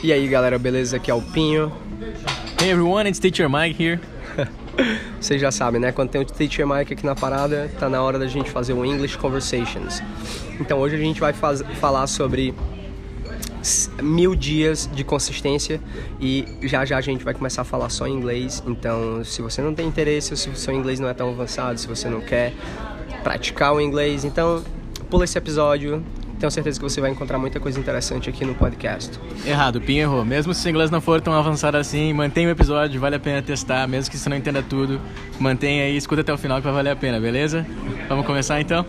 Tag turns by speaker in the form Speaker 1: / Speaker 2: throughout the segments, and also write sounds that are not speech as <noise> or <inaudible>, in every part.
Speaker 1: E aí galera, beleza? Aqui é o Pinho.
Speaker 2: Hey everyone, it's Teacher Mike here. <laughs>
Speaker 1: Vocês já sabem, né? Quando tem o Teacher Mike aqui na parada, tá na hora da gente fazer o English Conversations. Então hoje a gente vai faz, falar sobre mil dias de consistência e já já a gente vai começar a falar só em inglês. Então, se você não tem interesse, se o seu inglês não é tão avançado, se você não quer praticar o inglês, então pula esse episódio, tenho certeza que você vai encontrar muita coisa interessante aqui no podcast.
Speaker 2: Errado, Pinho errou. Mesmo se o inglês não for tão avançado assim, mantenha o episódio, vale a pena testar, mesmo que você não entenda tudo. Mantenha aí, escuta até o final que vai valer a pena, beleza? Vamos começar então?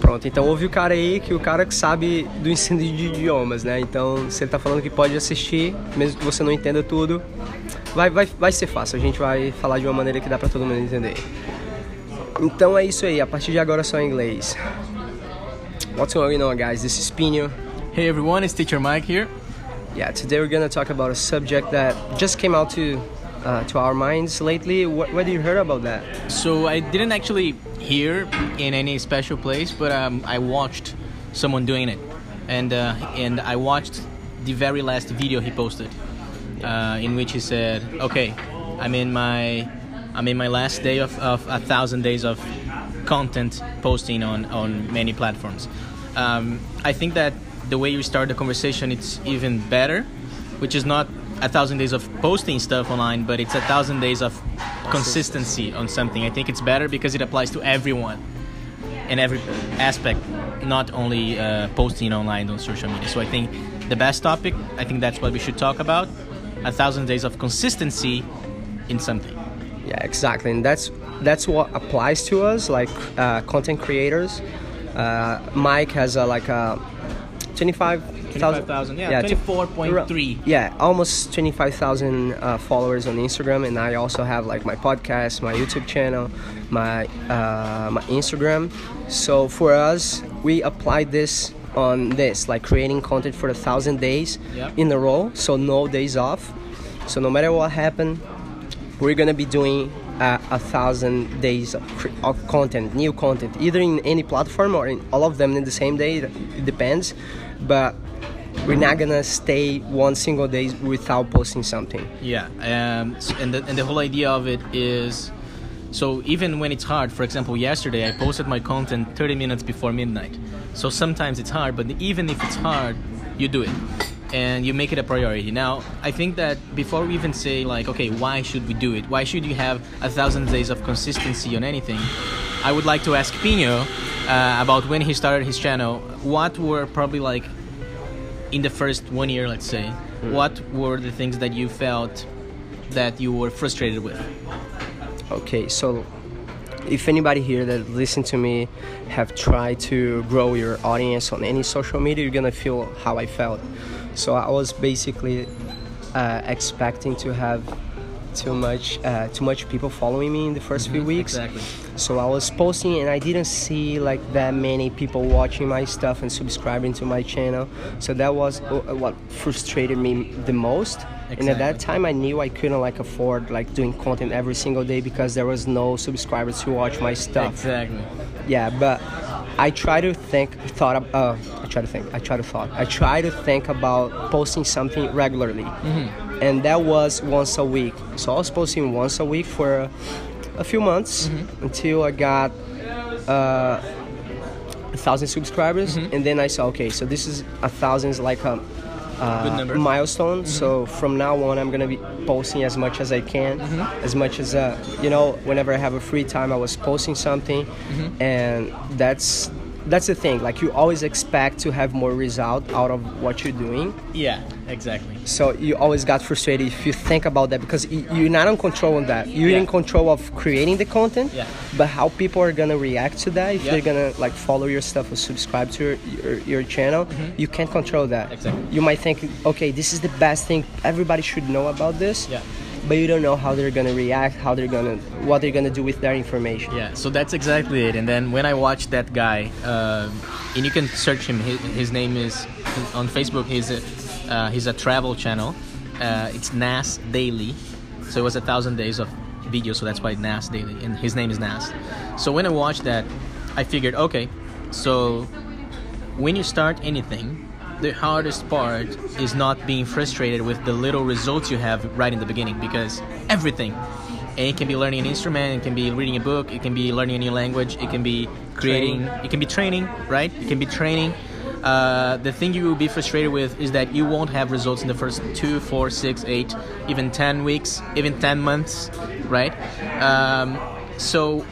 Speaker 1: Pronto, então ouve o cara aí, que o cara que sabe do ensino de idiomas, né? Então, se ele tá falando que pode assistir, mesmo que você não entenda tudo, vai, vai, vai ser fácil. A gente vai falar de uma maneira que dá pra todo mundo entender. Então é isso aí, a partir de agora só em inglês. What's going on, guys? This is Pinho.
Speaker 2: Hey everyone, it's Teacher Mike here.
Speaker 1: Yeah, today we're gonna talk about a subject that just came out to uh, to our minds lately. What, what did you heard about that?
Speaker 2: So I didn't actually hear in any special place, but um, I watched someone doing it, and uh, and I watched the very last video he posted, uh, in which he said, "Okay, I'm in my I'm in my last day of, of a thousand days of content posting on on many platforms." Um, I think that the way you start the conversation it's even better, which is not a thousand days of posting stuff online, but it's a thousand days of consistency on something. I think it's better because it applies to everyone in every aspect, not only uh, posting online on social media. So I think the best topic, I think that's what we should talk about a thousand days of consistency in something.
Speaker 1: Yeah, exactly, and that's that's what applies to us, like uh, content creators. Uh, Mike has a, like a 25,000
Speaker 2: yeah, yeah 24.3
Speaker 1: yeah almost 25,000 uh, followers on Instagram and I also have like my podcast my YouTube channel my uh, my Instagram so for us we applied this on this like creating content for a thousand days yep. in a row so no days off so no matter what happened we're gonna be doing uh, a thousand days of, of, content, new content, either in any platform or in all of them in the same day. It depends but we're not gonna stay one single day without posting something.
Speaker 2: Yeah, um, and the, and the whole idea of it is so even when it's hard, for example, yesterday I posted my content 30 minutes before midnight. So sometimes it's hard, but even if it's hard, you do it and you make it a priority. Now, I think that before we even say like, okay, why should we do it? Why should you have a thousand days of consistency on anything? I would like to ask Pinho uh, about when he started his channel. What were probably like in the first one year, let's say, mm. what were the things that you felt that you were frustrated with?
Speaker 1: Okay, so if anybody here that listen to me have tried to grow your audience on any social media, you're gonna feel how I felt. So I was basically uh, expecting to have too much uh, too much people following me in the 1st mm-hmm, few weeks.
Speaker 2: Exactly.
Speaker 1: So I was posting and I didn't see like that many people watching my stuff and subscribing to my channel. So that was uh, what frustrated me the most. Exactly. And at that time, I knew I couldn't like afford like doing content every single day because there was no subscribers to watch my stuff.
Speaker 2: Exactly.
Speaker 1: Yeah, but I try to think, thought, uh, I try to think, I try to thought, I try to think about posting something regularly. Mm-hmm and that was once a week. So I was posting once a week for a few months mm-hmm. until I got uh, a thousand subscribers, mm-hmm. and then I saw okay, so this is a thousand is like a uh, milestone. Mm-hmm. So from now on, I'm gonna be posting as much as I can, mm-hmm. as much as uh, you know. Whenever I have a free time, I was posting something, mm-hmm. and that's that's the thing like you always expect to have more result out of what you're doing
Speaker 2: yeah exactly
Speaker 1: so you always got frustrated if you think about that because you're not in control on that you're yeah. in control of creating the content
Speaker 2: yeah.
Speaker 1: but how people are gonna react to that if yeah. they're gonna like follow your stuff or subscribe to your, your, your channel mm-hmm. you can't control that
Speaker 2: exactly
Speaker 1: you might think okay this is the best thing everybody should know about this
Speaker 2: yeah
Speaker 1: but you don't know how they're gonna react, how they're gonna, what they're gonna do with their information.
Speaker 2: Yeah, so that's exactly it. And then when I watched that guy, uh, and you can search him. His, his name is on Facebook. He's a uh, he's a travel channel. Uh, it's Nas Daily. So it was a thousand days of video, so that's why Nas Daily, and his name is Nas. So when I watched that, I figured, okay, so when you start anything, the hardest part is not being frustrated with the little results you have right in the beginning because everything and it can be learning an instrument it can be reading a book it can be learning a new language it can be creating
Speaker 1: Training.
Speaker 2: it can be training right? It can be training. Uh, the thing you will be frustrated with is that you won't have results in the first two four six eight even 10 weeks even 10 months right? Um, so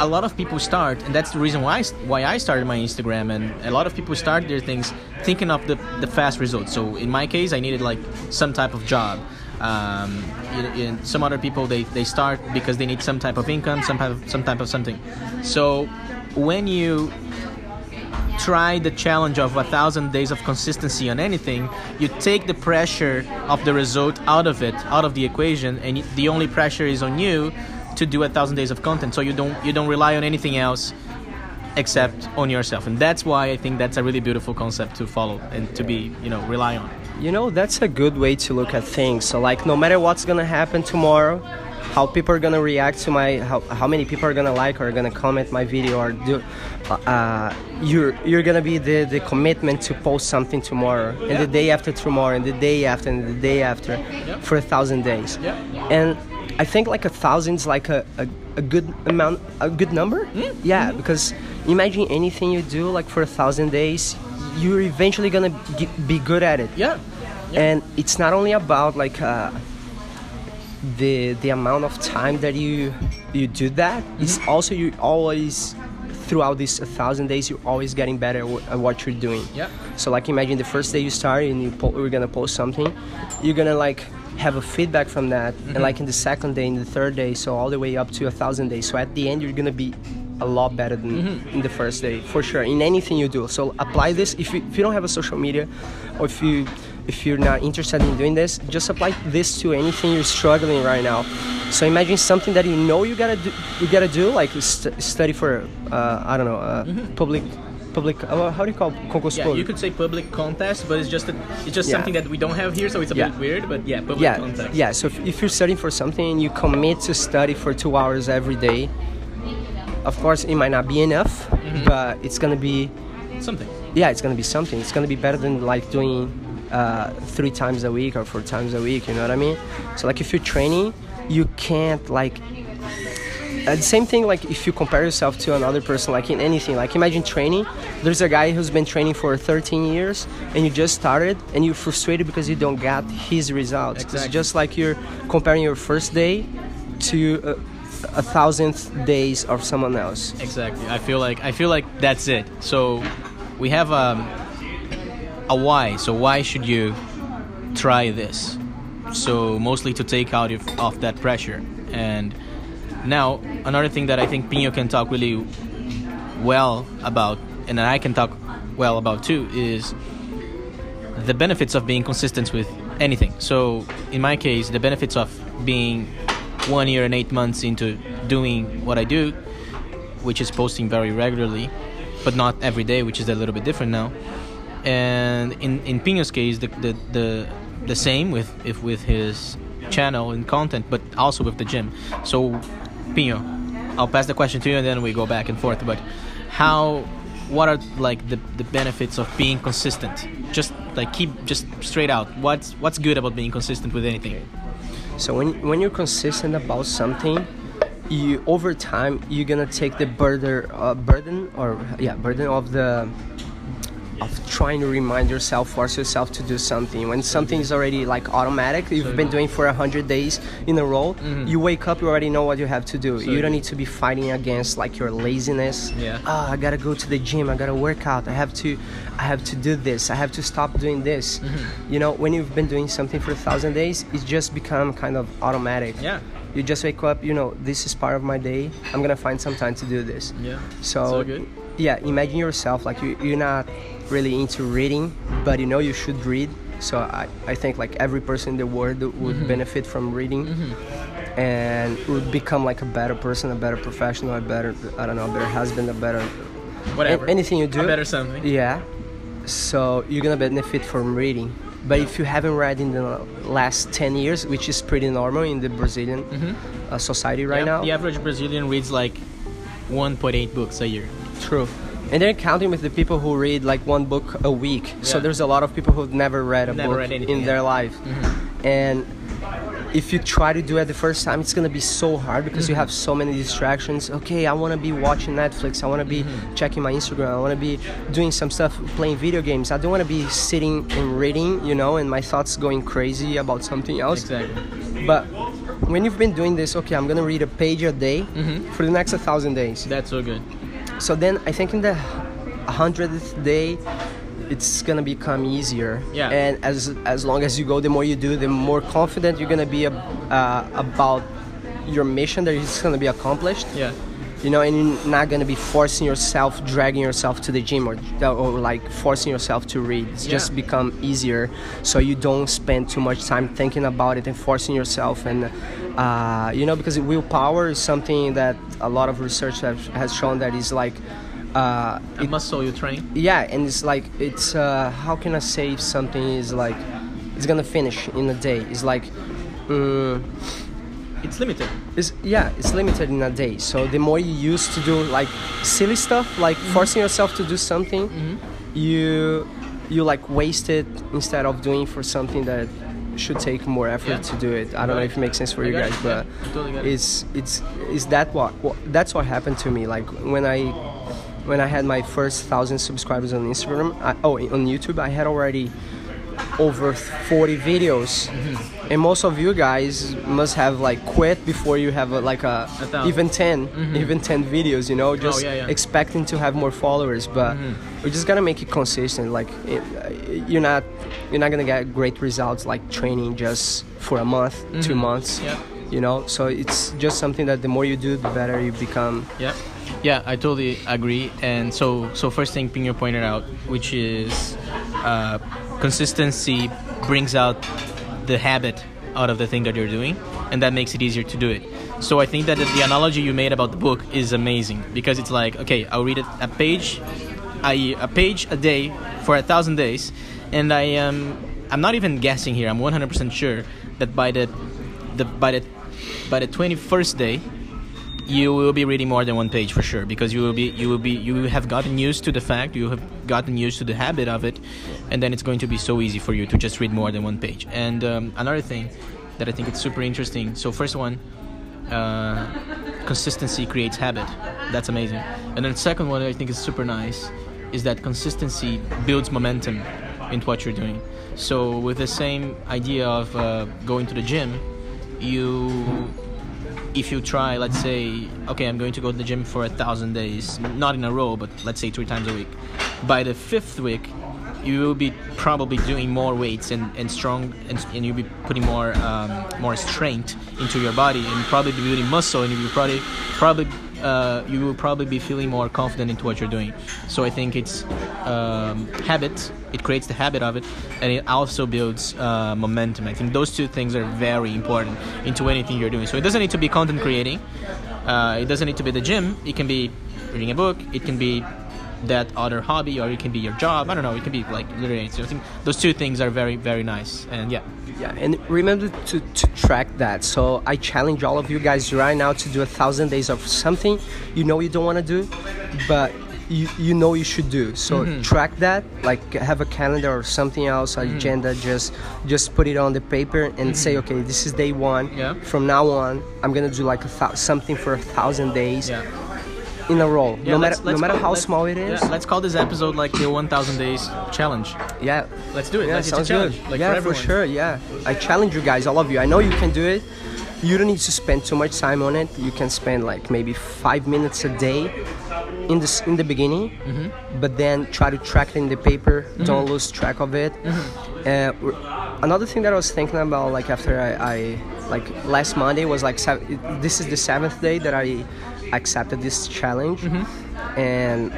Speaker 2: a lot of people start, and that's the reason why I, why I started my Instagram. And a lot of people start their things thinking of the, the fast results. So in my case, I needed like some type of job. Um, in, some other people they, they start because they need some type of income, some type of, some type of something. So when you try the challenge of a thousand days of consistency on anything, you take the pressure of the result out of it, out of the equation, and the only pressure is on you to do a thousand days of content. So you don't you don't rely on anything else except on yourself, and that's why I think that's a really beautiful concept to follow and to be you know rely on.
Speaker 1: You know, that's a good way to look at things. So, like, no matter what's gonna happen tomorrow, how people are gonna react to my, how, how many people are gonna like or gonna comment my video or do, uh, you're you're gonna be the the commitment to post something tomorrow and
Speaker 2: Yeah.
Speaker 1: the day after tomorrow and the day after and the day after
Speaker 2: Yeah.
Speaker 1: for a thousand days.
Speaker 2: Yeah.
Speaker 1: And I think like a thousand is like a, a, a good amount, a good number.
Speaker 2: Mm.
Speaker 1: Yeah, because imagine anything you do like for a thousand days, you're eventually gonna be good at it
Speaker 2: Yeah.
Speaker 1: and it's not only about like uh, the the amount of time that you you do that it's also you always throughout these a thousand days you're always getting better at at what you're doing
Speaker 2: Yeah.
Speaker 1: so like imagine the first day you start and you po- you're gonna post something you're gonna like have a feedback from that and like in the second day in the third day so all the way up to a thousand days. So at the end you're gonna be a lot better than in the first day for sure in anything you do. So apply this. If you, if you don't have a social media or if you if you're not interested in doing this just apply this to anything you're struggling right now. So imagine something that you know you gotta do you gotta do like st- study for uh, i don't know uh, public public uh, how do you call concurso
Speaker 2: Yeah, you could say public contest, but it's just a, it's just
Speaker 1: Yeah.
Speaker 2: something that we don't have here, so it's a
Speaker 1: Yeah.
Speaker 2: bit weird. But yeah, public
Speaker 1: yeah
Speaker 2: contest.
Speaker 1: yeah so if, if you're studying for something and you commit to study for two hours every day of course it might not be enough
Speaker 2: Mm-hmm.
Speaker 1: but it's gonna be
Speaker 2: something.
Speaker 1: yeah it's gonna be something it's gonna be better than like doing uh, three times a week or four times a week you know what i mean so like if you're training you can't like uh, the same thing like if you compare yourself to another person like in anything like imagine training there's a guy who's been training for 13 years and you just started and you're frustrated because you don't get his results it's
Speaker 2: Exactly.
Speaker 1: just like you're comparing your first day to uh, a thousandth days of someone else
Speaker 2: Exactly. I feel like I feel like that's it. So we have um, a why. So why should you try this? So mostly to take out of, of that pressure. And now another thing that I think Pinho can talk really well about, and that I can talk well about too, is the benefits of being consistent with anything. So in my case, the benefits of being one year and eight months into doing what I do, which is posting very regularly, but not every day, which is a little bit different now. And in in Pinho's case, the the the, the same with if with his channel and content, but also with the gym. So Pinho, I'll pass the question to you, and then we go back and forth. But how? What are like the, the benefits of being consistent? Just like keep just straight out. What's what's good about being consistent with anything?
Speaker 1: So when when you're consistent about something, you over time you're gonna take the burden uh, burden or yeah burden of the of trying to remind yourself, force yourself to do something. When something is already like automatic, you've been doing for a hundred days in a row. You wake up, you already know what you have to do. you don't need to be fighting against like your laziness.
Speaker 2: Yeah.
Speaker 1: Ah, I gotta go to the gym. I gotta work out. I have to, I have to do this. I have to stop doing this. You know, when you've been doing something for a thousand days, it's just become kind of automatic.
Speaker 2: Yeah.
Speaker 1: You just wake up. You know, this is part of my day. I'm gonna find some time to do this.
Speaker 2: Yeah.
Speaker 1: So,
Speaker 2: So good.
Speaker 1: Yeah, imagine yourself like you, you're not really into reading, but you know you should read. So I, I think like every person in the world would
Speaker 2: Mm-hmm.
Speaker 1: benefit from reading and would become like a better person, a better professional, a better I don't know, a better husband, a better
Speaker 2: Whatever.
Speaker 1: a- anything you do.
Speaker 2: A better something.
Speaker 1: Yeah. So you're gonna benefit from reading. But if you haven't read in the last 10 years, which is pretty normal in the Brazilian uh, society right
Speaker 2: Mm-hmm. Yeah,
Speaker 1: now,
Speaker 2: The average Brazilian reads like 1.8 books a year.
Speaker 1: True. And they're counting with the people who read like one book a week. So there's a lot of people who've never read a
Speaker 2: Never
Speaker 1: book
Speaker 2: read anything,
Speaker 1: in
Speaker 2: yeah.
Speaker 1: their life. Mm-hmm. And if you try to do it the first time, it's gonna be so hard because you mm-hmm. have so many distractions. Okay, I wanna be watching Netflix. I wanna be mm-hmm. checking my Instagram. I wanna be doing some stuff, playing video games. I don't wanna be sitting and reading, you know, and my thoughts going crazy about something else.
Speaker 2: Exactly.
Speaker 1: But when you've been doing this, okay, I'm gonna read a page a day
Speaker 2: Mm-hmm.
Speaker 1: for the next a thousand days.
Speaker 2: That's so good.
Speaker 1: So then I think in the hundredth day, it's gonna become easier.
Speaker 2: Yeah.
Speaker 1: And as as long as you go, the more you do, the more confident you're gonna be ab- uh, about your mission that is gonna be accomplished.
Speaker 2: Yeah.
Speaker 1: You know, and you're not gonna be forcing yourself, dragging yourself to the gym, or or like forcing yourself to read. It's just become easier, so you don't spend too much time thinking about it and forcing yourself. And uh, you know, because willpower is something that a lot of research have, has shown that is like. Uh,
Speaker 2: A muscle you train.
Speaker 1: yeah and it's like it's uh how can i say if something is like it's gonna finish in a day it's like mm,
Speaker 2: It's limited.
Speaker 1: it's yeah it's limited in a day so the more you used to do like silly stuff like forcing yourself to do something you you like waste it instead of doing for something that should take more effort
Speaker 2: Yeah.
Speaker 1: to do it i don't know if it makes sense for
Speaker 2: I
Speaker 1: you guys
Speaker 2: it,
Speaker 1: but
Speaker 2: yeah, totally it.
Speaker 1: it's it's is that what, what that's what happened to me like when i when i had my first thousand subscribers on instagram I, oh on youtube i had already over 40 videos
Speaker 2: Mm-hmm.
Speaker 1: and most of you guys must have like quit before you have a, like a.
Speaker 2: Mm-hmm.
Speaker 1: even 10 even 10 videos you know just
Speaker 2: Oh, yeah, yeah.
Speaker 1: expecting to have more followers but
Speaker 2: Mm-hmm.
Speaker 1: we just gotta make it consistent like it, you're not you're not gonna get great results like training just for a month two months
Speaker 2: Mm-hmm. Yeah.
Speaker 1: you know so it's just something that the more you do the better you become
Speaker 2: Yeah, yeah, I totally agree. And so, so first thing Pinho pointed out, which is uh, consistency brings out the habit out of the thing that you're doing, and that makes it easier to do it. So I think that the, the analogy you made about the book is amazing because it's like, okay, I'll read it a page, I a page a day for a thousand days, and I am I'm not even guessing here. I'm 100% sure that by the the by the by the 21st day you will be reading more than one page for sure because you will be you will be you will have gotten used to the fact you have gotten used to the habit of it and then it's going to be so easy for you to just read more than one page. And um, another thing that i think it's super interesting so first one uh, consistency creates habit. That's amazing. And then the second one i think is super nice is that consistency builds momentum into what you're doing so with the same idea of uh, going to the gym you if you try, let's say, okay, I'm going to go to the gym for a thousand days, not in a row, but let's say three times a week. By the fifth week, you will be probably doing more weights and, and strong, and, and you'll be putting more um, more strength into your body, and probably building muscle, and you will be probably probably uh, you will probably be feeling more confident into what you're doing. So I think it's um, habit. It creates the habit of it, and it also builds uh, momentum. I think those two things are very important into anything you're doing. So it doesn't need to be content creating. Uh, it doesn't need to be the gym. It can be reading a book. It can be that other hobby, or it can be your job. I don't know. It can be like literally. So I think those two things are very very nice. And yeah,
Speaker 1: Yeah, and remember to, to track that. So I challenge all of you guys right now to do a thousand days of something you know you don't want to do, but you, you know you should do. So
Speaker 2: Mm-hmm.
Speaker 1: track that, like have a calendar or something else,
Speaker 2: Mm-hmm.
Speaker 1: agenda. Just just put it on the paper and say, okay, this is day one.
Speaker 2: Yeah.
Speaker 1: From now on, I'm gonna do like a thou- something for a thousand days
Speaker 2: yeah.
Speaker 1: In a row.
Speaker 2: Yeah,
Speaker 1: no
Speaker 2: let's-
Speaker 1: matter no
Speaker 2: let's
Speaker 1: matter
Speaker 2: call-
Speaker 1: how small it is.
Speaker 2: Yeah, let's call this episode like the 1,000 days challenge.
Speaker 1: Yeah.
Speaker 2: Let's do it.
Speaker 1: Yeah,
Speaker 2: Like, it's a
Speaker 1: sounds
Speaker 2: challenge,
Speaker 1: good.
Speaker 2: like,
Speaker 1: yeah,
Speaker 2: for
Speaker 1: for, sure. Yeah, I challenge you guys, all of you. I know you can do it. You don't need to spend too much time on it. You can spend like maybe five minutes a day in the in the beginning,
Speaker 2: Mm-hmm.
Speaker 1: but then try to track it in the paper. Don't lose track of it.
Speaker 2: Mm-hmm.
Speaker 1: Uh, another thing that I was thinking about, like after I, I like last Monday was like sev- this is the seventh day that I accepted this challenge,
Speaker 2: Mm-hmm.
Speaker 1: and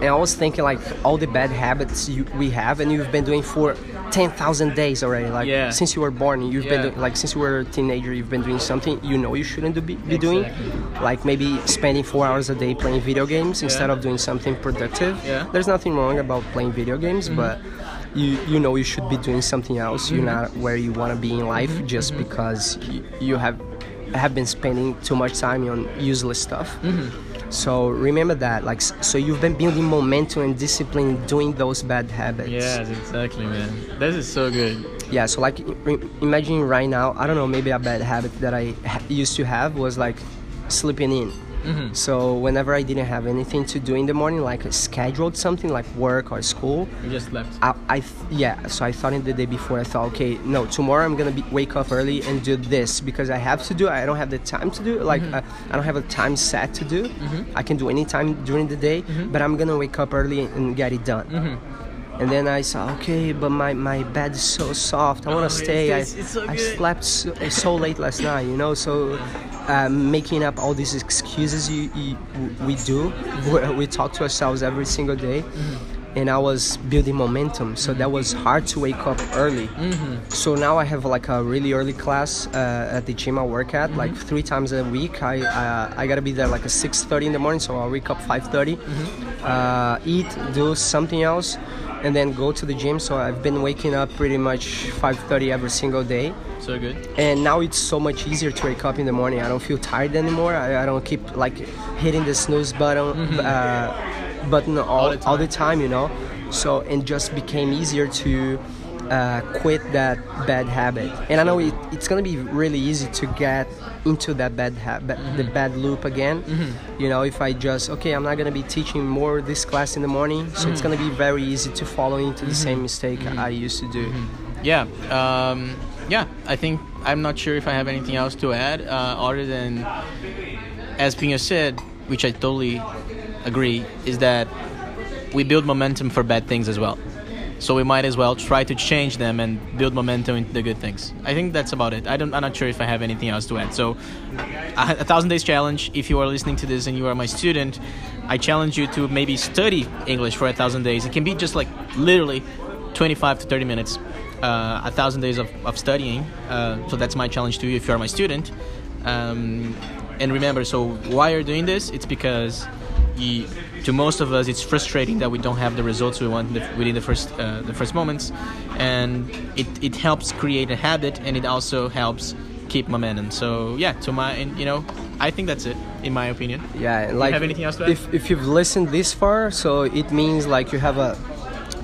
Speaker 1: and I was thinking like all the bad habits you, we have, and you've been doing for ten thousand days already. Like
Speaker 2: Yeah.
Speaker 1: since you were born, you've
Speaker 2: Yeah.
Speaker 1: been like since you were a teenager, you've been doing something you know you shouldn't do, be, be doing, like maybe spending four hours a day playing video games instead of doing something productive.
Speaker 2: Yeah. Mm-hmm.
Speaker 1: There's nothing wrong about playing video games, but you you know you should be doing something else. You're not where you want to be in life
Speaker 2: Mm-hmm.
Speaker 1: just because you, you have have been spending too much time on useless stuff.
Speaker 2: Mm-hmm.
Speaker 1: So remember that, like, so you've been building momentum and discipline doing those bad habits.
Speaker 2: Yes, exactly, man. This is so good.
Speaker 1: Yeah. So like, re- imagine right now, I don't know, maybe a bad habit that I ha- used to have was like sleeping in.
Speaker 2: Mhm.
Speaker 1: So whenever I didn't have anything to do in the morning, like scheduled something like work or school,
Speaker 2: You just left.
Speaker 1: I, I th- yeah. So I thought in the day before, I thought, okay, no, tomorrow I'm gonna be wake up early and do this because I have to do. I don't have the time to do. Like uh, I don't have a time set to do. I can do any time during the day, but I'm gonna wake up early and get it done. And then I saw, okay, but my, my bed is so soft. I want
Speaker 2: Oh,
Speaker 1: to
Speaker 2: it's-
Speaker 1: stay.
Speaker 2: it's-
Speaker 1: I,
Speaker 2: it's so
Speaker 1: I
Speaker 2: good.
Speaker 1: slept so, so late last night, you know. So uh, making up all these excuses you, you, we do, we, we talk to ourselves every single day. And I was building momentum, so that was hard to wake up early. So now I have like a really early class uh, at the gym I work at, like three times a week. I uh, I gotta be there like at 6:30 in the morning, so I wake up 5:30, uh, eat, do something else, and then go to the gym. So I've been waking up pretty much 5:30 every single day
Speaker 2: So good.
Speaker 1: and now it's so much easier to wake up in the morning. I don't feel tired anymore. I, I don't keep like hitting the snooze button uh, button all,
Speaker 2: Mm-hmm. the
Speaker 1: all the time, you know. So it just became easier to uh, quit that bad habit. And I know it, it's gonna be really easy to get into that bad habit, the
Speaker 2: Mm-hmm.
Speaker 1: bad loop again. You know, if I just okay, I'm not gonna be teaching more this class in the morning, so
Speaker 2: Mm-hmm.
Speaker 1: it's gonna be very easy to fall into the same mistake I used to do.
Speaker 2: Yeah. Um, yeah. I think I'm not sure if I have anything else to add uh, other than, as Pinho said, which I totally agree, is that we build momentum for bad things as well. So we might as well try to change them and build momentum into the good things. I think that's about it. I don't. I'm not sure if I have anything else to add. So, a, thousand days challenge. If you are listening to this and you are my student, I challenge you to maybe study English for a thousand days. It can be just like literally 25 to 30 minutes, uh, a thousand days of, of studying. Uh, so that's my challenge to you if you are my student. Um, and remember, so why you're doing this? It's because you, to most of us, it's frustrating that we don't have the results we want the, within the first uh, the first moments, and it, it helps create a habit, and it also helps keep momentum. So yeah, to my and, you know, I think that's it in my opinion.
Speaker 1: Yeah, like
Speaker 2: have anything else to add?
Speaker 1: if if you've listened this far, so it means like you have a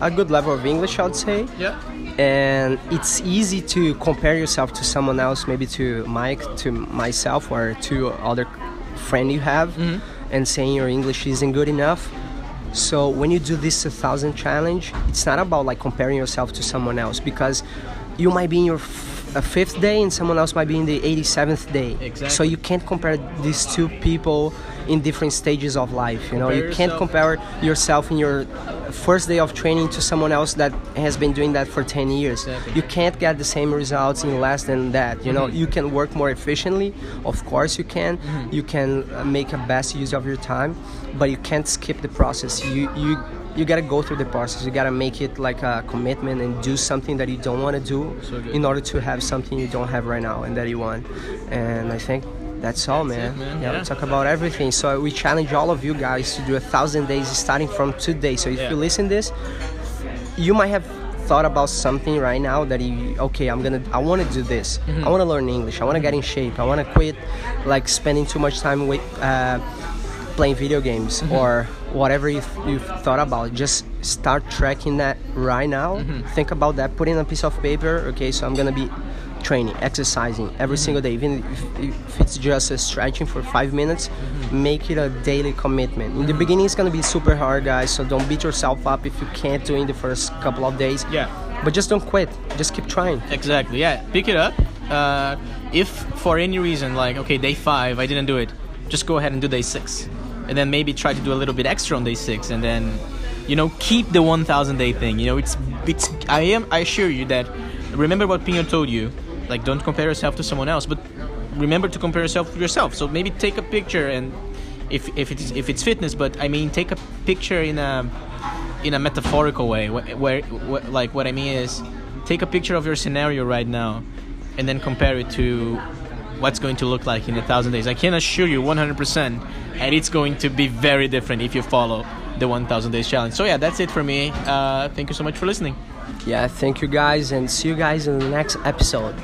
Speaker 1: a good level of English, I'd say.
Speaker 2: Yeah.
Speaker 1: And it's easy to compare yourself to someone else, maybe to Mike, to myself, or to other friend you have,
Speaker 2: Mm-hmm.
Speaker 1: And saying your English isn't good enough. So when you do this a thousand challenge, it's not about like comparing yourself to someone else because you might be in your a fifth day and someone else might be in the 87th day.
Speaker 2: Exactly.
Speaker 1: So you can't compare these two people in different stages of life. You know,
Speaker 2: Compare
Speaker 1: you can't
Speaker 2: yourself-
Speaker 1: compare yourself in your first day of training to someone else that has been doing that for 10 years.
Speaker 2: Exactly.
Speaker 1: You can't get the same results in less than that. You know,
Speaker 2: Mm-hmm.
Speaker 1: you can work more efficiently. Of course, you can.
Speaker 2: Mm-hmm.
Speaker 1: You can uh, make a best use of your time, but you can't skip the process. You you you gotta go through the process. You gotta make it like a commitment and do something that you don't want to do
Speaker 2: So
Speaker 1: in order to have something you don't have right now and that you want. And I think. That's all, man.
Speaker 2: it, man.
Speaker 1: Yeah,
Speaker 2: Yeah.
Speaker 1: we talk about everything. So we challenge all of you guys to do a thousand days starting from today. So if
Speaker 2: Yeah.
Speaker 1: you listen this, you might have thought about something right now that you okay i'm gonna i want to do this
Speaker 2: Mm-hmm.
Speaker 1: i want to learn english i want to get in shape i want to quit like spending too much time with uh, playing video games
Speaker 2: Mm-hmm.
Speaker 1: or whatever you've, you've thought about just start tracking that right now
Speaker 2: Mm-hmm.
Speaker 1: think about that put in a piece of paper okay so i'm gonna be training exercising every
Speaker 2: Mm-hmm.
Speaker 1: single day even if, if it's just a stretching for five minutes
Speaker 2: Mm-hmm.
Speaker 1: make it a daily commitment in the beginning it's gonna be super hard guys so don't beat yourself up if you can't do it in the first couple of days
Speaker 2: Yeah.
Speaker 1: but just don't quit just keep trying
Speaker 2: Exactly. Yeah. Pick it up. Uh, if for any reason, like okay, day five, I didn't do it, just go ahead and do day six, and then maybe try to do a little bit extra on day six, and then, you know, keep the 1,000 day thing. You know, it's it's. I am. I assure you that. Remember what Pinho told you. Like, don't compare yourself to someone else, but remember to compare yourself to yourself. So maybe take a picture and. If, if it's if it's fitness, but I mean, take a picture in a in a metaphorical way where, where, where like what i mean is take a picture of your scenario right now and then compare it to what's going to look like in a thousand days. I can assure you 100% and it's going to be very different if you follow the 1000 days challenge. So yeah that's it for me. Uh, thank you so much for listening.
Speaker 1: Yeah thank you guys and see you guys in the next episode